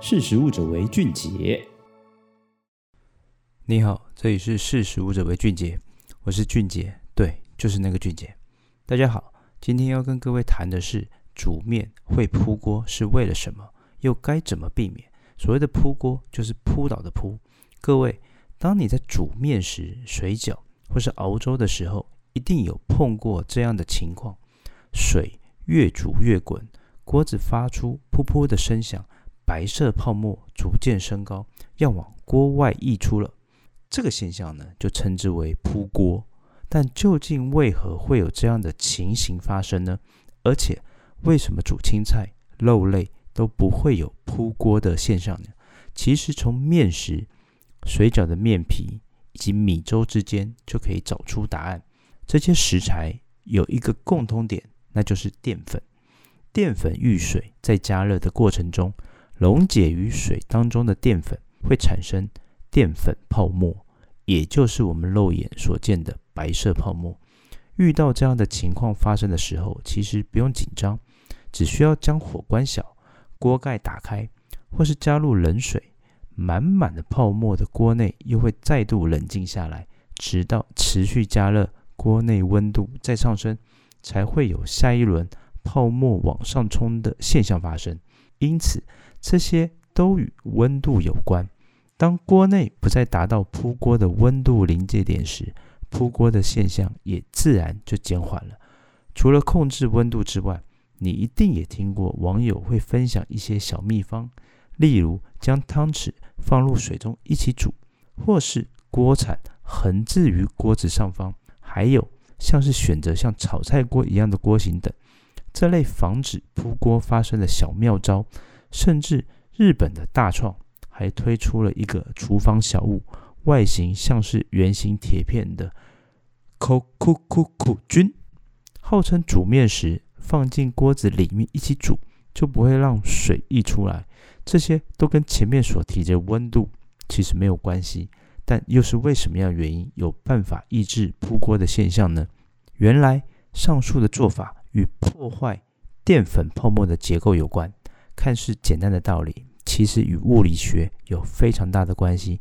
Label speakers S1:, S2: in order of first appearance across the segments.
S1: 识食物者为俊杰。
S2: 你好，这里是识食物者为俊杰，我是俊杰，对，就是那个俊杰。大家好，今天要跟各位谈的是煮面会扑锅是为了什么，又该怎么避免？所谓的扑锅，就是扑倒的扑。各位，当你在煮面时、水饺或是熬粥的时候，一定有碰过这样的情况：水越煮越滚，锅子发出噗噗的声响。白色泡沫逐渐升高，要往锅外溢出了。这个现象呢，就称之为扑锅。但究竟为何会有这样的情形发生呢？而且，为什么煮青菜、肉类都不会有扑锅的现象呢？其实，从面食、水饺的面皮以及米粥之间就可以找出答案。这些食材有一个共通点，那就是淀粉。淀粉遇水在加热的过程中，溶解于水当中的淀粉会产生淀粉泡沫，也就是我们肉眼所见的白色泡沫。遇到这样的情况发生的时候，其实不用紧张，只需要将火关小，锅盖打开，或是加入冷水，满满的泡沫的锅内又会再度冷静下来，直到持续加热，锅内温度再上升，才会有下一轮泡沫往上冲的现象发生。因此，这些都与温度有关。当锅内不再达到扑锅的温度临界点时，扑锅的现象也自然就减缓了。除了控制温度之外，你一定也听过网友会分享一些小秘方，例如将汤匙放入水中一起煮，或是锅铲横置于锅子上方，还有像是选择像炒菜锅一样的锅型等，这类防止扑锅发生的小妙招。甚至日本的大创还推出了一个厨房小物，外形像是圆形铁片的 Kokukuku 菌，号称煮面时放进锅子里面一起煮，就不会让水溢出来。这些都跟前面所提的温度其实没有关系，但又是为什么样的原因有办法抑制扑锅的现象呢？原来上述的做法与破坏淀粉泡沫的结构有关。看似简单的道理，其实与物理学有非常大的关系。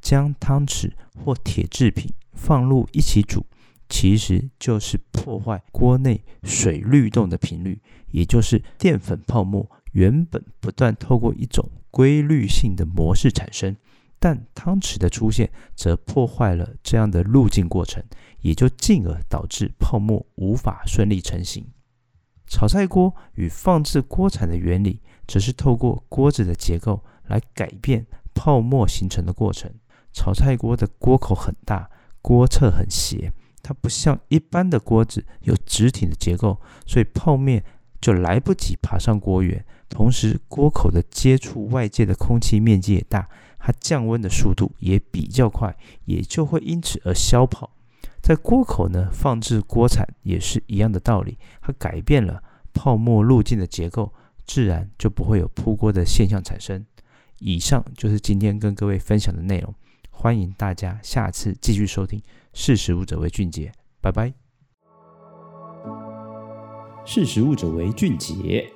S2: 将汤匙或铁制品放入一起煮，其实就是破坏锅内水律动的频率，也就是淀粉泡沫原本不断透过一种规律性的模式产生，但汤匙的出现则破坏了这样的路径过程，也就进而导致泡沫无法顺利成型。炒菜锅与放置锅铲的原理，则是透过锅子的结构来改变泡沫形成的过程。炒菜锅的锅口很大，锅侧很斜，它不像一般的锅子有直挺的结构，所以泡面就来不及爬上锅缘。同时，锅口的接触外界的空气面积也大，它降温的速度也比较快，也就会因此而消泡。在锅口呢，放置锅铲也是一样的道理，它改变了泡沫路径的结构。自然就不会有扑锅的现象产生。以上就是今天跟各位分享的内容，欢迎大家下次继续收听。识食物者为俊杰，拜拜。
S1: 识食物者为俊杰。